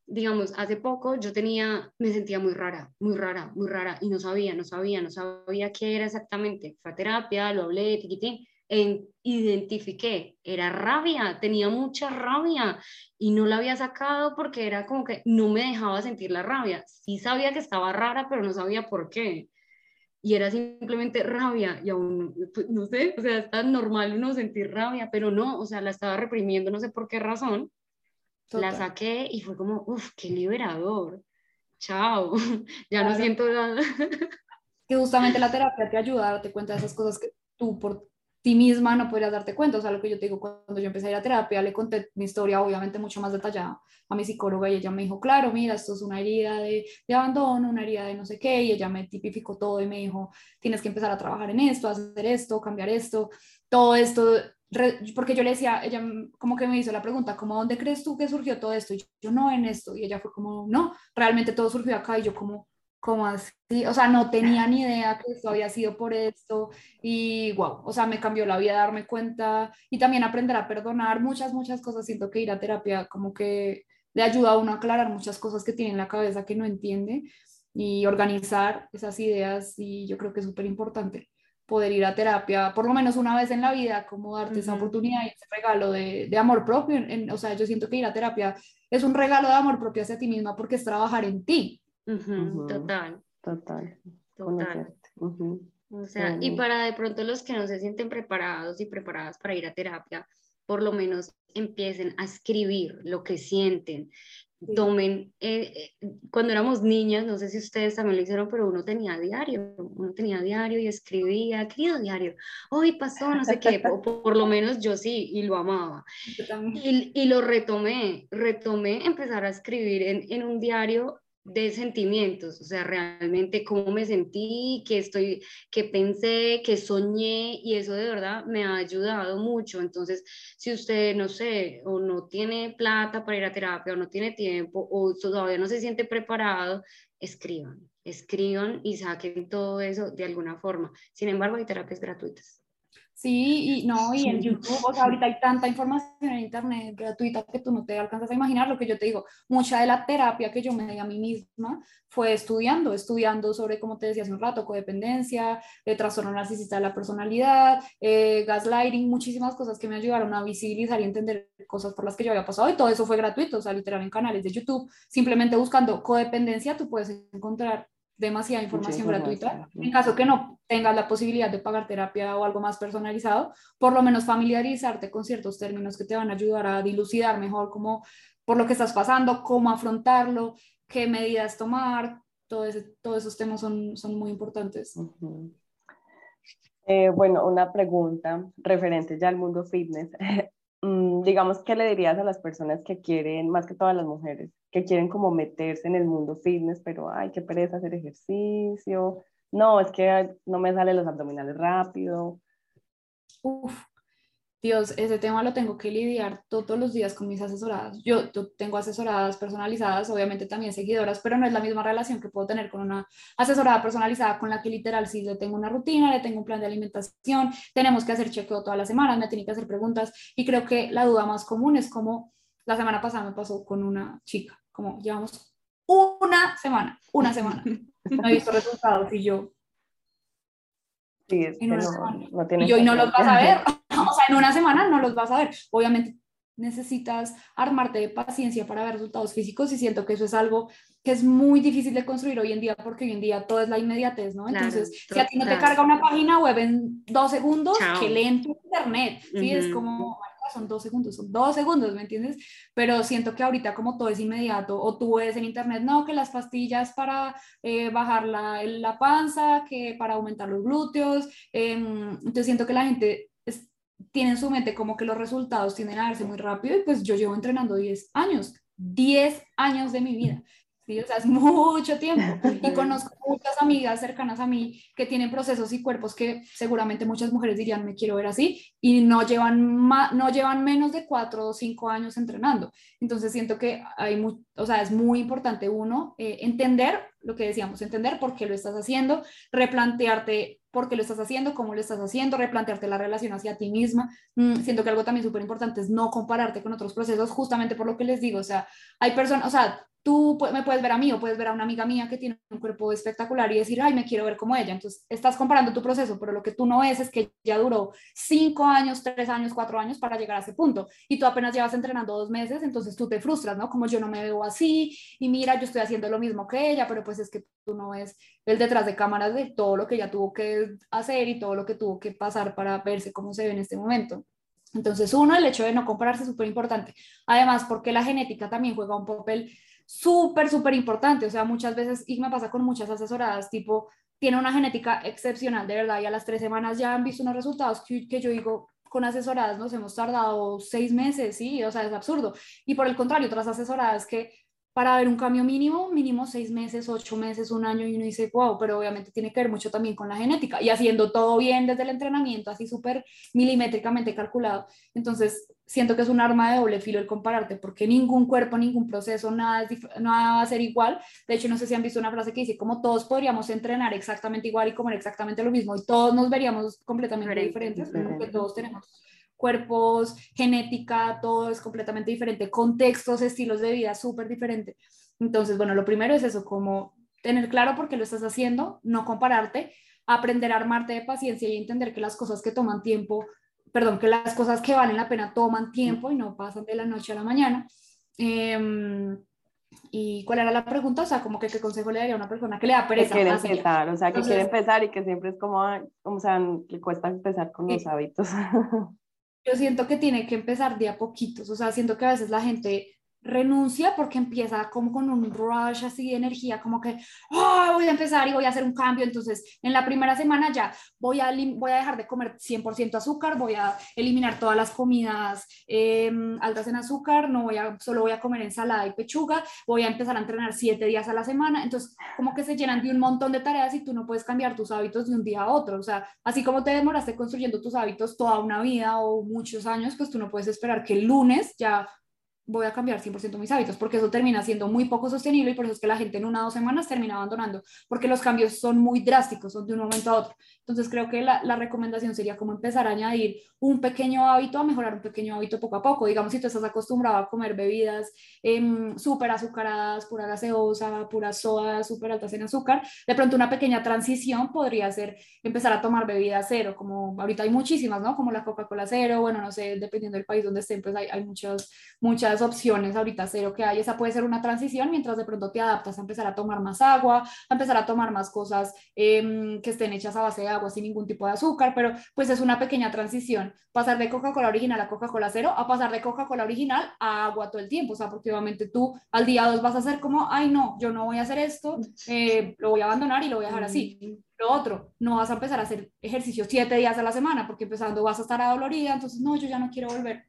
digamos, hace poco yo tenía, me sentía muy rara, muy rara, muy rara, y no sabía, no sabía, no sabía qué era exactamente. Fue a terapia, lo hablé, tiquitín, e identifiqué, era rabia, tenía mucha rabia y no la había sacado porque era como que no me dejaba sentir la rabia. Sí sabía que estaba rara, pero no sabía por qué. Y era simplemente rabia y aún, pues, no sé, o sea, está normal uno sentir rabia, pero no, o sea, la estaba reprimiendo, no sé por qué razón la saqué y fue como, uff, qué liberador. Chao, ya no siento nada. Que justamente la terapia te ayuda a darte cuenta de esas cosas que tú por ti misma no podrías darte cuenta. O sea, lo que yo te digo, cuando yo empecé a ir a terapia, le conté mi historia, obviamente mucho más detallada, a mi psicóloga y ella me dijo, claro, mira, esto es una herida de, de, abandono, una herida de no sé qué, y ella me tipificó todo y me dijo, tienes que empezar a trabajar en esto, hacer esto, cambiar esto, todo esto porque yo le decía, ella como que me hizo la pregunta, como, ¿dónde crees tú que surgió todo esto? Y yo, no en esto. Y ella fue como, no, realmente todo surgió acá. Y yo como, como así? O sea, no tenía ni idea que esto había sido por esto. Y wow, o sea, me cambió la vida darme cuenta y también aprender a perdonar muchas, muchas cosas. Siento que ir a terapia como que le ayuda a uno a aclarar muchas cosas que tiene en la cabeza que no entiende. y organizar esas ideas y yo creo que es súper importante poder ir a terapia por lo menos una vez en la vida, como darte esa oportunidad y ese regalo de, de amor propio. En, o sea, yo siento que ir a terapia es un regalo de amor propio hacia ti misma porque es trabajar en ti. Total. Total. Total. O sea, y para de pronto los que no se sienten preparados y preparadas para ir a terapia, por lo menos empiecen a escribir lo que sienten, tomen, eh, eh, cuando éramos niñas, no sé si ustedes también lo hicieron, pero uno tenía diario, uno tenía diario y escribía, querido diario, hoy pasó no sé qué, por, lo menos yo sí, y lo amaba. Y, y, lo retomé, retomé empezar a escribir en, en un diario de sentimientos, o sea, realmente cómo me sentí, qué estoy, qué pensé, qué soñé, y eso de verdad me ha ayudado mucho. Entonces, si usted, no sé, o no tiene plata para ir a terapia, o no tiene tiempo, o todavía no se siente preparado, escriban, escriban y saquen todo eso de alguna forma. Sin embargo, hay terapias gratuitas. Sí, y no, y en YouTube, o sea, ahorita hay tanta información en Internet gratuita que tú no te alcanzas a imaginar lo que yo te digo. Mucha de la terapia que yo me di a mí misma fue estudiando, estudiando sobre, como te decía hace un rato, codependencia, eh, trastorno narcisista de la personalidad, eh, gaslighting, muchísimas cosas que me ayudaron a visibilizar y entender cosas por las que yo había pasado. Y todo eso fue gratuito, o sea, literal en canales de YouTube. Simplemente buscando codependencia, tú puedes encontrar demasiada información gratuita. En caso que no tengas la posibilidad de pagar terapia o algo más personalizado, por lo menos familiarizarte con ciertos términos que te van a ayudar a dilucidar mejor cómo, por lo que estás pasando, cómo afrontarlo, qué medidas tomar, todo ese, todos esos temas son, son muy importantes. Eh, bueno, una pregunta referente ya al mundo fitness. Digamos, ¿qué le dirías a las personas que quieren, más que todas las mujeres, que quieren como meterse en el mundo fitness, pero ay, qué pereza hacer ejercicio? No, es que no me salen los abdominales rápido. Uf, Dios, ese tema lo tengo que lidiar todos los días con mis asesoradas. Yo, tengo asesoradas personalizadas, obviamente también seguidoras, pero no es la misma relación que puedo tener con una asesorada personalizada con la que literal sí le tengo una rutina, le tengo un plan de alimentación, tenemos que hacer chequeo todas las semanas, me tiene que hacer preguntas y creo que la duda más común es como la semana pasada me pasó con una chica, como llevamos una semana, una semana, no he visto resultados y yo, Sí, es que no, no y hoy no los vas a ver. o sea, en una semana no los vas a ver. Obviamente necesitas armarte de paciencia para ver resultados físicos y siento que eso es algo que es muy difícil de construir hoy en día porque hoy en día todo es la inmediatez, ¿no? Entonces, si a ti no te carga una página web en dos segundos, que leen tu internet, ¿sí? Es como, son dos segundos, son dos segundos, ¿me entiendes? Pero siento que ahorita como todo es inmediato, o tú ves en internet, no, que las pastillas para eh, bajar la, la, panza, que para aumentar los glúteos, em, entonces siento que la gente tiene en su mente como que los resultados tienden a darse muy rápido y pues yo llevo entrenando 10 años, 10 años de mi vida. ¿Sí? O sea, es mucho tiempo. Y conozco muchas amigas cercanas a mí que tienen procesos y cuerpos que seguramente muchas mujeres dirían, me quiero ver así, y no llevan, no llevan menos de cuatro o cinco años entrenando. Entonces siento que hay o sea, es muy importante uno eh, entender lo que decíamos, entender por qué lo estás haciendo, replantearte por qué lo estás haciendo, cómo lo estás haciendo, replantearte la relación hacia ti misma. Mm, siento que algo también súper importante es no compararte con otros procesos, justamente por lo que les digo, o sea, hay personas, o sea, tú me puedes ver a mí o puedes ver a una amiga mía que tiene un cuerpo espectacular y decir, ay, me quiero ver como ella. Entonces, estás comparando tu proceso, pero lo que tú no ves es que ya duró cinco años, tres años, cuatro años para llegar a ese punto. Y tú apenas llevas entrenando dos meses, entonces tú te frustras, ¿no? Como yo no me veo así y mira, yo estoy haciendo lo mismo que ella, pero pues es que tú no ves el detrás de cámaras de todo lo que ella tuvo que hacer y todo lo que tuvo que pasar para verse cómo se ve en este momento. Entonces, uno, el hecho de no compararse es súper importante. Además, porque la genética también juega un papel súper, súper importante. O sea, muchas veces, y me pasa con muchas asesoradas, tipo, tiene una genética excepcional, de verdad, y a las tres semanas ya han visto unos resultados que, que yo digo, con asesoradas nos hemos tardado seis meses, sí, o sea, es absurdo. Y por el contrario, otras asesoradas que para ver un cambio mínimo, mínimo seis meses, ocho meses, un año, y uno dice, wow, pero obviamente tiene que ver mucho también con la genética y haciendo todo bien desde el entrenamiento, así súper milimétricamente calculado. Entonces, siento que es un arma de doble filo el compararte, porque ningún cuerpo, ningún proceso, nada, nada va a ser igual. De hecho, no sé si han visto una frase que dice, como todos podríamos entrenar exactamente igual y comer exactamente lo mismo, y todos nos veríamos completamente diferentes, porque todos tenemos cuerpos, genética, todo es completamente diferente, contextos, estilos de vida súper diferente. Entonces, bueno, lo primero es eso, como tener claro por qué lo estás haciendo, no compararte, aprender a armarte de paciencia y entender que las cosas que toman tiempo, perdón, que las cosas que valen la pena toman tiempo y no pasan de la noche a la mañana. Em, ¿Y cuál era la pregunta? O sea, como que qué consejo le daría a una persona que le da pereza. Que quiere empezar, o sea, que quiere empezar y que siempre es como, o sea, le cuesta empezar con los hábitos. Yo siento que tiene que empezar de a poquitos, o sea, siento que a veces la gente renuncia porque empieza como con un rush así de energía, como que oh, voy a empezar y voy a hacer un cambio. Entonces, en la primera semana ya voy a, voy a dejar de comer 100% azúcar, voy a eliminar todas las comidas em, altas en azúcar, no voy a, solo voy a comer ensalada y pechuga, voy a empezar a entrenar siete días a la semana. Entonces, como que se llenan de un montón de tareas y tú no puedes cambiar tus hábitos de un día a otro. O sea, así como te demoraste construyendo tus hábitos toda una vida o muchos años, pues tú no puedes esperar que el lunes ya voy a cambiar 100% mis hábitos, porque eso termina siendo muy poco sostenible y por eso es que la gente en una o dos semanas termina abandonando, porque los cambios son muy drásticos, son de un momento a otro. Entonces creo que la, la recomendación sería como empezar a añadir un pequeño hábito a mejorar un pequeño hábito poco a poco. Digamos, si tú estás acostumbrado a comer bebidas eh, súper azucaradas, pura gaseosa, pura soda, súper altas en azúcar, de pronto una pequeña transición podría ser empezar a tomar bebidas cero, como ahorita hay muchísimas, ¿no? Como la Coca-Cola cero, bueno, no sé, dependiendo del país donde estén, pues hay, hay muchas, muchas opciones ahorita cero que hay, esa puede ser una transición mientras de pronto te adaptas a empezar a tomar más agua, a empezar a tomar más cosas em, que estén hechas a base de agua sin ningún tipo de azúcar, pero pues es una pequeña transición, pasar de Coca-Cola original a Coca-Cola cero a pasar de Coca-Cola original a agua todo el tiempo, o sea, porque obviamente tú al día dos vas a hacer como, ay no, yo no voy a hacer esto, eh, lo voy a abandonar y lo voy a dejar así. Lo otro, no vas a empezar a hacer ejercicio siete días a la semana, porque empezando vas a estar adolorida, entonces no, yo ya no quiero volver.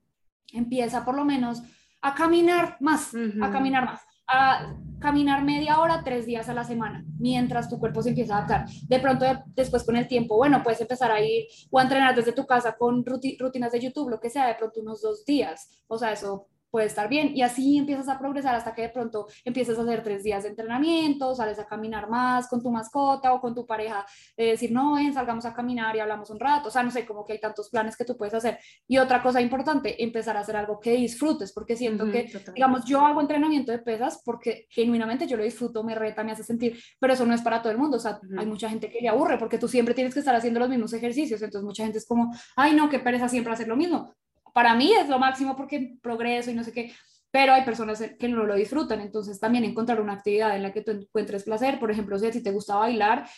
Empieza por lo menos a caminar más, a caminar más, a caminar media hora, tres días a la semana, mientras tu cuerpo se empieza a adaptar. De pronto, después con el tiempo, bueno, puedes empezar a ir o a entrenar desde tu casa con rutinas de YouTube, lo que sea, de pronto unos dos días. O sea, eso puede estar bien. Y así empiezas a progresar hasta que de pronto empiezas a hacer tres días de entrenamiento, sales a caminar más con tu mascota o con tu pareja, de decir, no, ven, salgamos a caminar y hablamos un rato. O sea, no sé, como que hay tantos planes que tú puedes hacer. Y otra cosa importante, empezar a hacer algo que disfrutes, porque siento que, digamos, yo hago entrenamiento de pesas porque genuinamente yo lo disfruto, me reta, me hace sentir, pero eso no es para todo el mundo. O sea, hay mucha gente que le aburre porque tú siempre tienes que estar haciendo los mismos ejercicios. Entonces, mucha gente es como, ay, no, qué pereza siempre hacer lo mismo para mí es lo máximo porque progreso y no sé qué, pero hay personas que no lo disfrutan, entonces también encontrar una actividad en la que tú encuentres placer, por ejemplo, si te gusta bailar,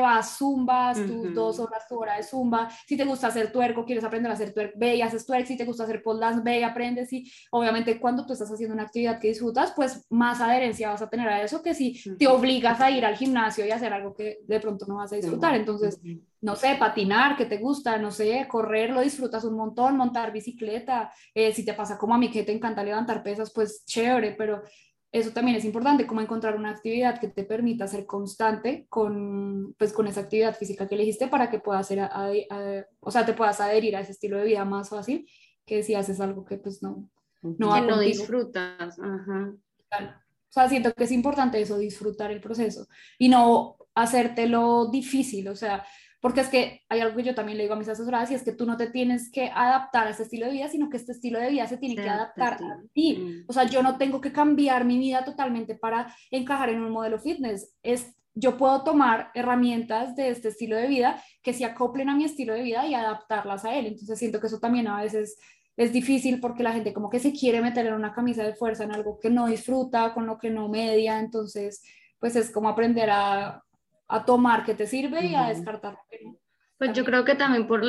vas, zumbas, tus dos horas, tu hora de zumba, si te gusta hacer tuerco, quieres aprender a hacer tuerco, ve y haces tuerco, si te gusta hacer pole dance, ve y aprendes, y obviamente cuando tú estás haciendo una actividad que disfrutas, pues más adherencia vas a tener a eso que si te obligas a ir al gimnasio y hacer algo que de pronto no vas a disfrutar, entonces no sé, patinar, que te gusta, no sé, correr, lo disfrutas un montón, montar bicicleta, eh, si te pasa como a mí que te encanta levantar pesas, pues chévere, pero eso también es importante, como encontrar una actividad que te permita ser constante con, pues, con esa actividad física que elegiste para que puedas ser, o sea, te puedas adherir a ese estilo de vida más fácil que si haces algo que pues no, no, que no disfrutas. Ajá. O sea, siento que es importante eso, disfrutar el proceso y no hacértelo difícil, o sea, porque es que hay algo que yo también le digo a mis asesoradas y es que tú no te tienes que adaptar a este estilo de vida, sino que este estilo de vida se tiene que adaptar a ti. Mm. O sea, yo no tengo que cambiar mi vida totalmente para encajar en un modelo fitness. Es yo puedo tomar herramientas de este estilo de vida que se acoplen a mi estilo de vida y adaptarlas a él. Entonces siento que eso también a veces es difícil porque la gente como que se quiere meter en una camisa de fuerza, en algo que no disfruta, con lo que no media. Entonces, pues es como aprender a, a tomar que te sirve y a descartar Pues yo creo que también por,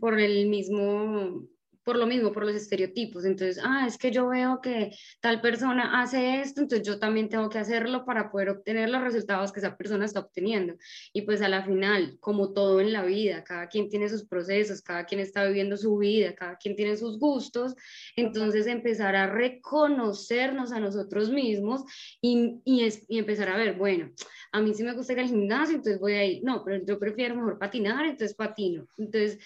por el mismo por lo mismo, por los estereotipos. Entonces, ah, es que yo veo que tal persona hace esto, entonces yo también tengo que hacerlo para poder obtener los resultados que esa persona está obteniendo. Y pues a la final, como todo en la vida, cada quien tiene sus procesos, cada quien está viviendo su vida, cada quien tiene sus gustos, entonces empezar a reconocernos a nosotros mismos y, y, y empezar a ver, bueno, a mí sí me gusta ir al gimnasio, entonces voy a ir, no, pero yo prefiero mejor patinar, entonces patino. Entonces,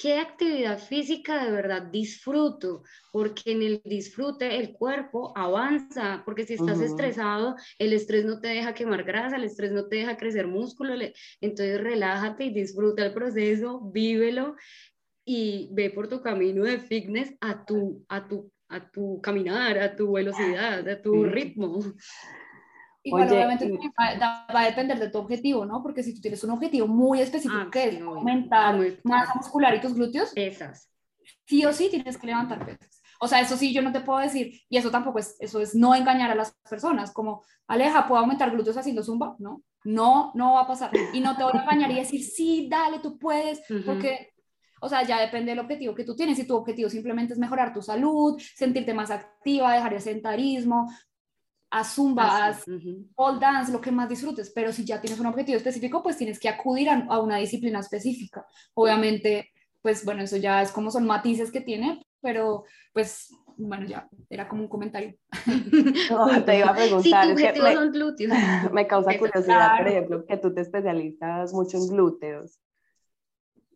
¿Qué actividad física de verdad disfruto? Porque en el disfrute el cuerpo avanza, porque si estás estresado, el estrés no te deja quemar grasa, el estrés no te deja crecer músculo, entonces relájate y disfruta el proceso, vívelo y ve por tu camino de fitness a tu, a tu, a tu caminar, a tu velocidad, a tu ritmo. Igual Oye, obviamente y- va, va a depender de tu objetivo, ¿no? Porque si tú tienes un objetivo muy específico Ah, que es obvio. aumentar Muy- masa muscular y tus glúteos, Pesas. sí o sí tienes que levantar pesas. O sea, eso sí yo no te puedo decir, y eso tampoco es, eso es no engañar a las personas, como, Aleja, ¿puedo aumentar glúteos haciendo zumba? No, no, no va a pasar. Y no te voy a engañar y decir, sí, dale, tú puedes, Ujú. porque, o sea, ya depende del objetivo que tú tienes. Si tu objetivo simplemente es mejorar tu salud, sentirte más activa, dejar el sedentarismo, haz zumba, ujú. pole dance, lo que más disfrutes, pero si ya tienes un objetivo específico, pues tienes que acudir a, a una disciplina específica. Obviamente, pues bueno, eso ya es como son matices que tiene, pero pues bueno, ya era como un comentario. No, te iba a preguntar, tu es que me, son glúteos. me causa Eso, curiosidad, por ejemplo, que tú te especializas mucho en glúteos.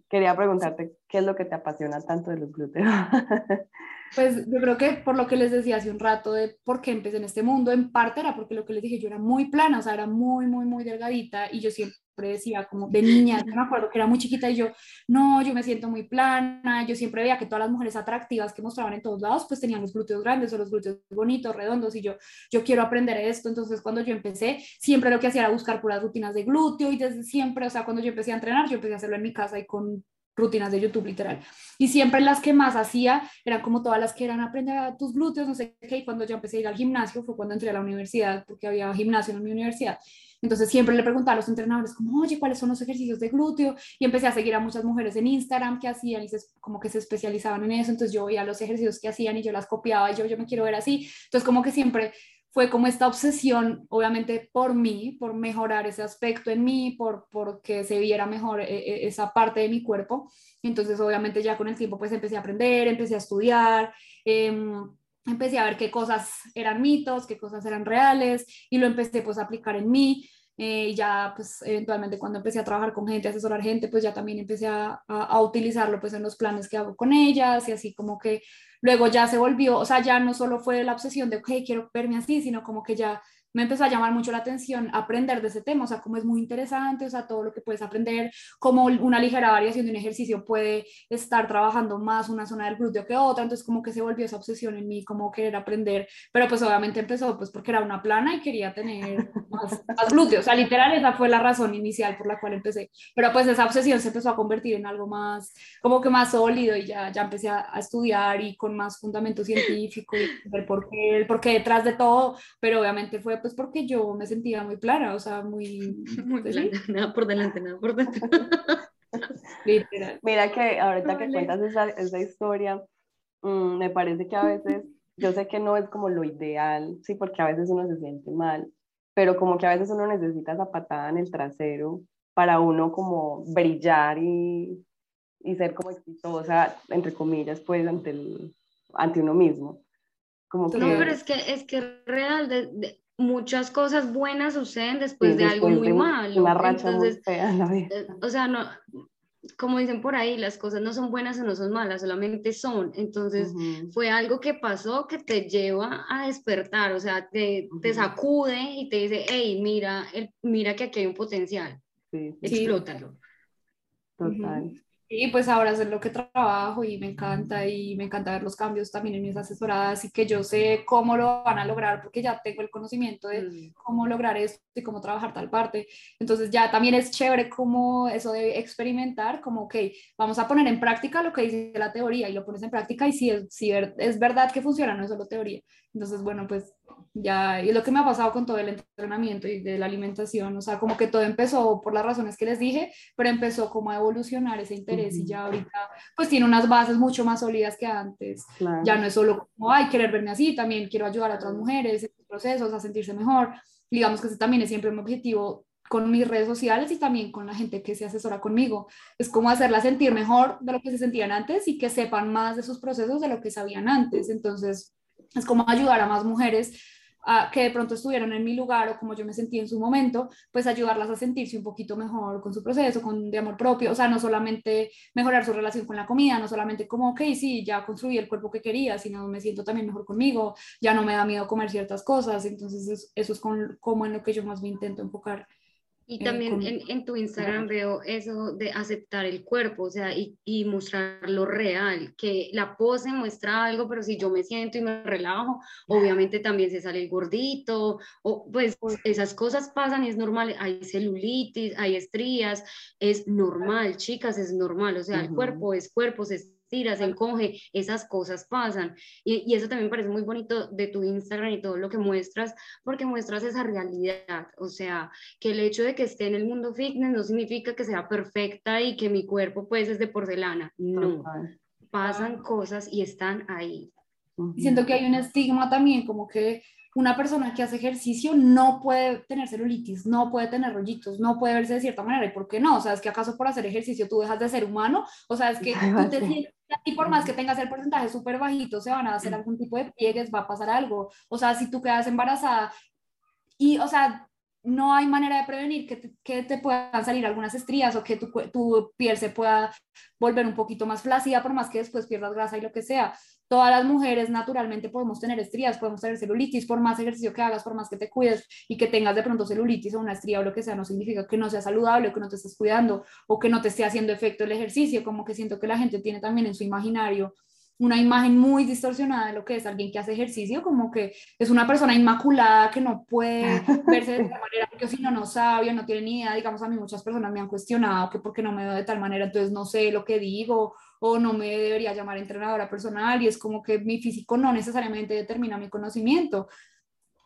Quería preguntarte qué es lo que te apasiona tanto de los glúteos. Pues yo creo que por lo que les decía hace un rato de por qué empecé en este mundo, en parte era porque lo que les dije, yo era muy plana, o sea, era muy, muy, muy delgadita y yo siempre decía como de niña, yo me acuerdo que era muy chiquita y yo, no, yo me siento muy plana, yo siempre veía que todas las mujeres atractivas que mostraban en todos lados, pues tenían los glúteos grandes o los glúteos bonitos, redondos y yo, yo quiero aprender esto, entonces cuando yo empecé, siempre lo que hacía era buscar puras rutinas de glúteo y desde siempre, o sea, cuando yo empecé a entrenar, yo empecé a hacerlo en mi casa y con rutinas de YouTube literal. Y siempre las que más hacía eran como todas las que eran aprender a tus glúteos, no sé qué, y cuando yo empecé a ir al gimnasio fue cuando entré a la universidad, porque había gimnasio en mi universidad. Entonces siempre le preguntaba a los entrenadores como, oye, ¿cuáles son los ejercicios de glúteo? Y empecé a seguir a muchas mujeres en Instagram que hacían y se, como que se especializaban en eso. Entonces yo veía los ejercicios que hacían y yo las copiaba y yo, yo me quiero ver así. Entonces como que siempre fue como esta obsesión, obviamente por mí, por mejorar ese aspecto en mí, por, por que se viera mejor eh, eh, esa parte de mi cuerpo. Entonces, obviamente ya con el tiempo, pues empecé a aprender, empecé a estudiar, em, empecé a ver qué cosas eran mitos, qué cosas eran reales, y lo empecé pues a aplicar en mí. Eh, ya pues eventualmente cuando empecé a trabajar con gente, a asesorar gente, pues ya también empecé a, a, a utilizarlo pues en los planes que hago con ellas y así como que luego ya se volvió, o sea, ya no solo fue la obsesión de, ok, quiero verme así, sino como que ya me empezó a llamar mucho la atención aprender de ese tema, o sea, como es muy interesante, o sea, todo lo que puedes aprender, como una ligera variación de un ejercicio puede estar trabajando más una zona del glúteo que otra, entonces como que se volvió esa obsesión en mí, como querer aprender, pero pues obviamente empezó pues porque era una plana y quería tener más, más glúteos, o sea, literal esa fue la razón inicial por la cual empecé, pero pues esa obsesión se empezó a convertir en algo más, como que más sólido y ya, ya empecé a, a estudiar y con más fundamento científico y ver por qué, el por qué detrás de todo, pero obviamente fue pues porque yo me sentía muy plana, o sea, muy... Muy pues, sí, plana, nada por delante, nada por detrás. literal. Mira que ahorita que cuentas esa, esa historia, mm, me parece que a veces, yo sé que no es como lo ideal, sí, porque a veces uno se siente mal, pero como que a veces uno necesita esa patada en el trasero para uno como brillar y, y ser como exitosa, entre comillas, pues ante, el, ante uno mismo. Como que, No, pero es que es que real, de, de- muchas cosas buenas suceden después sí, de algo muy de malo. Una racha Entonces, muy fea la vida. eh, o sea, no, como dicen por ahí, las cosas no son buenas o no son malas, solamente son. Entonces, Ujú, fue algo que pasó que te lleva a despertar, o sea, te, te Ujú. sacude y te dice, hey, mira, el, mira que aquí hay un potencial, sí, sí, explótalo. total. Y pues ahora es lo que trabajo y me encanta y me encanta ver los cambios también en mis asesoradas y que yo sé cómo lo van a lograr porque ya tengo el conocimiento de Mm. cómo lograr esto y cómo trabajar tal parte. Entonces ya también es chévere como eso de experimentar, como, ok, vamos a poner en práctica lo que dice la teoría y lo pones en práctica y si es, si es verdad que funciona, no es solo teoría. Entonces, bueno, pues ya, y es lo que me ha pasado con todo el entrenamiento y de la alimentación, o sea, como que todo empezó por las razones que les dije, pero empezó como a evolucionar ese interés y ya ahorita pues tiene unas bases mucho más sólidas que antes. Claro. Ya no es solo como, ay, querer verme así, también quiero ayudar a otras mujeres en sus procesos a sentirse mejor. Digamos que ese también es siempre mi objetivo con mis redes sociales y también con la gente que se asesora conmigo. Es como hacerla sentir mejor de lo que se sentían antes y que sepan más de sus procesos de lo que sabían antes. Entonces, es como ayudar a más mujeres a, que de pronto estuvieron en mi lugar o como yo me sentí en su momento, pues ayudarlas a sentirse un poquito mejor con su proceso, con de amor propio, o sea, no solamente mejorar su relación con la comida, no solamente como, ok, sí, ya construí el cuerpo que quería, sino me siento también mejor conmigo, ya no me da miedo comer ciertas cosas, entonces es- eso es con, como en lo que yo más me intento enfocar Y eh, también con- en, en tu Instagram veo eso de aceptar el cuerpo, o sea, y, y mostrar lo real, que la pose muestra algo, pero si yo me siento y me relajo, obviamente también se sale el gordito, o pues esas cosas pasan y es normal, hay celulitis, hay estrías, es normal, chicas, es normal, o sea, el cuerpo es cuerpo, se estira, se encoge, esas cosas pasan. Y, y eso también me parece muy bonito de tu Instagram y todo lo que muestras, porque muestras esa realidad, o sea, que el hecho de que esté en el mundo fitness no significa que sea perfecta y que mi cuerpo pues es de porcelana, no, Total. pasan cosas y están ahí. Siento que hay un estigma también, como que una persona que hace ejercicio no puede tener celulitis, no puede tener rollitos, no puede verse de cierta manera. ¿Y por qué no? O sea, es que acaso por hacer ejercicio tú dejas de ser humano. O sea, es que tú te sientes y por más que tengas el porcentaje súper bajito, se van a hacer algún tipo de pliegues, va a pasar algo. O sea, si tú quedas embarazada y, o sea, no hay manera de prevenir que te, que te puedan salir algunas estrías o que tu, tu piel se pueda volver un poquito más flácida, por más que después pierdas grasa y lo que sea. Todas las mujeres naturalmente podemos tener estrías, podemos tener celulitis, por más ejercicio que hagas, por más que te cuides y que tengas de pronto celulitis o una estría o lo que sea, no significa que no sea saludable o que no te estés cuidando o que no te esté haciendo efecto el ejercicio, como que siento que la gente tiene también en su imaginario una imagen muy distorsionada de lo que es alguien que hace ejercicio, como que es una persona inmaculada que no puede verse de tal manera, porque si no, no sabe, no tiene ni idea, digamos, a mí muchas personas me han cuestionado que por qué no me veo de tal manera, entonces no sé lo que digo, o no me debería llamar entrenadora personal, y es como que mi físico no necesariamente determina mi conocimiento,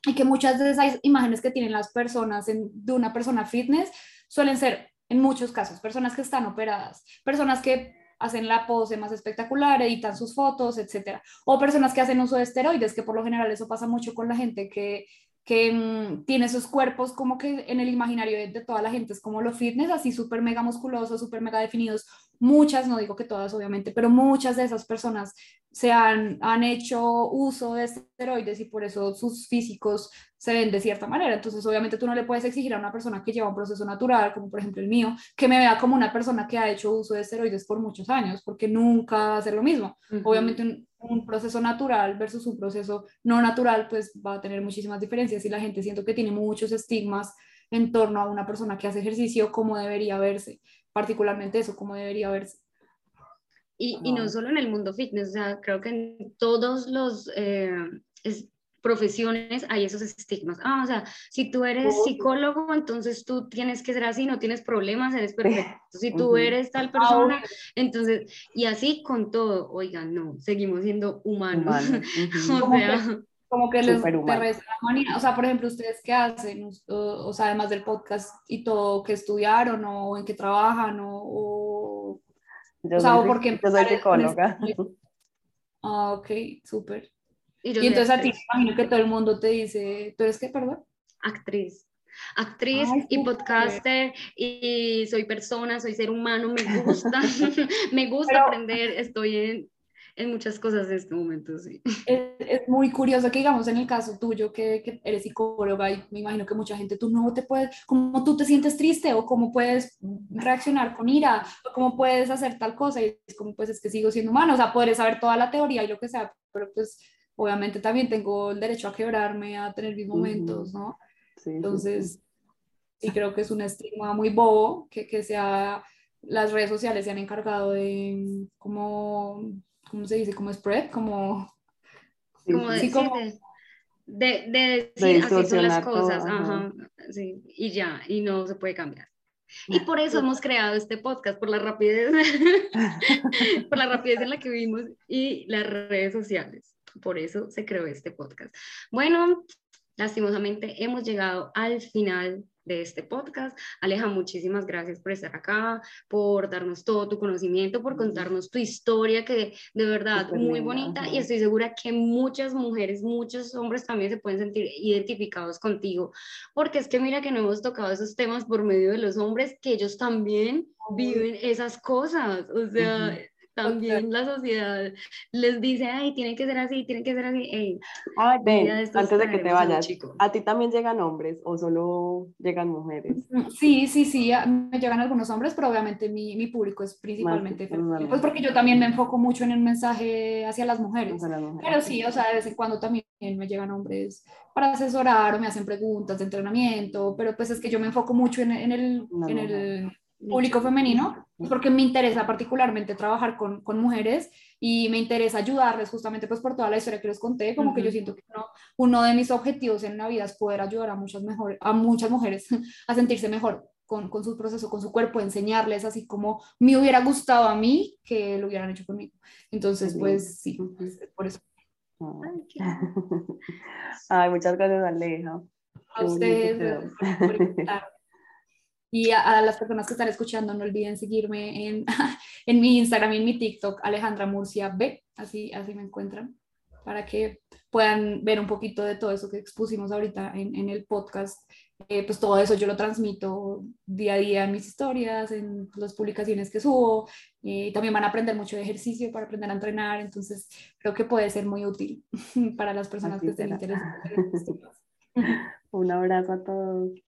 y que muchas de esas imágenes que tienen las personas de una persona fitness suelen ser, en muchos casos, personas que están operadas, personas que hacen la pose más espectacular, editan sus fotos, etcétera. O personas que hacen uso de esteroides, que por lo general eso pasa mucho con la gente que, que mm, tiene esos cuerpos como que en el imaginario de, de toda la gente es como lo fitness, así súper mega musculosos, súper mega definidos. Muchas, no digo que todas obviamente, pero muchas de esas personas se han, han hecho uso de esteroides y por eso sus físicos se ven de cierta manera. Entonces, obviamente tú no le puedes exigir a una persona que lleva un proceso natural, como por ejemplo el mío, que me vea como una persona que ha hecho uso de esteroides por muchos años, porque nunca va a ser lo mismo. Obviamente un, un proceso natural versus un proceso no natural, pues va a tener muchísimas diferencias y la gente siento que tiene muchos estigmas en torno a una persona que hace ejercicio, cómo debería verse, particularmente eso, cómo debería verse. Y, y no solo en el mundo fitness, o sea, creo que en todos los eh, es- profesiones hay esos estigmas. Ah, o sea, si tú eres psicólogo, entonces tú tienes que ser así, no tienes problemas, eres perfecto. Si tú eres tal persona, entonces, y así con todo, oigan, no, seguimos siendo humanos. O sea, como que les resta la humanidad. O sea, por ejemplo, ustedes qué hacen, o, sea, además del podcast y todo, que estudiaron o en qué trabajan o, o- Yo o sea, soy, o porque yo soy psicóloga. este- Ah, ok, súper. y yo Y soy entonces a ti, imagino que todo el mundo te dice, ¿tú eres qué, perdón? actriz. Actriz Ay, y podcaster y soy persona, soy ser humano, me gusta, me gusta Pero- aprender, estoy en, en muchas cosas en este momento, sí. Es, es muy curioso que, digamos, en el caso tuyo, que, que eres psicóloga y me imagino que mucha gente, tú no te puedes, cómo tú te sientes triste o cómo puedes reaccionar con ira o cómo puedes hacer tal cosa y es como, pues es que sigo siendo humano, o sea, podré saber toda la teoría y lo que sea, pero pues obviamente también tengo el derecho a quebrarme, a tener mis momentos, ¿no? Sí, sí, sí. Entonces, sí creo que es un estigma muy bobo que, que sea, las redes sociales se han encargado de, como, ¿cómo se dice? Como spread, como... Sí, Como de, sí. como- de, de- de De decir así son las distorsionar todo, cosas, ajá. ajá, sí, y ya, y no se puede cambiar. Y por eso hemos creado este podcast, por la rapidez, por la rapidez en la que vivimos y las redes sociales. Por eso se creó este podcast. Bueno, lastimosamente hemos llegado al final de este podcast. Aleja, muchísimas gracias por estar acá, por darnos todo tu conocimiento, por contarnos tu historia, que de verdad Súper muy bonita ajá. y estoy segura que muchas mujeres, muchos hombres también se pueden sentir identificados contigo, porque es que mira que no hemos tocado esos temas por medio de los hombres, que ellos también viven esas cosas, o sea. También la sociedad les dice, ay, tiene que ser así, tiene que ser así. Ey, Ay, ven, antes de que te vayas. ¿a ti también llegan hombres o solo llegan mujeres? Sí, sí, sí, a- me llegan algunos hombres, pero obviamente mi, mi público es principalmente femenino, pues porque yo también me enfoco mucho en el mensaje hacia las mujeres. Las. Pero sí, o sea, de vez en cuando también me llegan hombres para asesorar o me hacen preguntas de entrenamiento, pero pues es que yo me enfoco mucho en, en el público femenino, pues, porque me interesa particularmente trabajar con, con mujeres y me interesa ayudarles justamente pues por toda la historia que les conté, como que yo siento que uno, uno de mis objetivos en la vida es poder ayudar a muchas, mejor, a muchas mujeres a sentirse mejor. Con, con su proceso, con su cuerpo, enseñarles así como me hubiera gustado a mí que lo hubieran hecho conmigo. Entonces, pues sí, pues, por eso. Ay, qué lindo. Ay, muchas gracias, Aleja. a ustedes quedó. gracias por invitarme. Y a, a las personas que están escuchando, no olviden seguirme en, en mi Instagram y en mi TikTok, Alejandra Murcia B, así, así me encuentran, para que puedan ver un poquito de todo eso que expusimos ahorita en, en el podcast. Eh, pues todo eso yo lo transmito día a día en mis historias, en las publicaciones que subo. Eh, también van a aprender mucho de ejercicio para aprender a entrenar, entonces creo que puede ser muy útil para las personas Así que estén interesadas. Un abrazo a todos.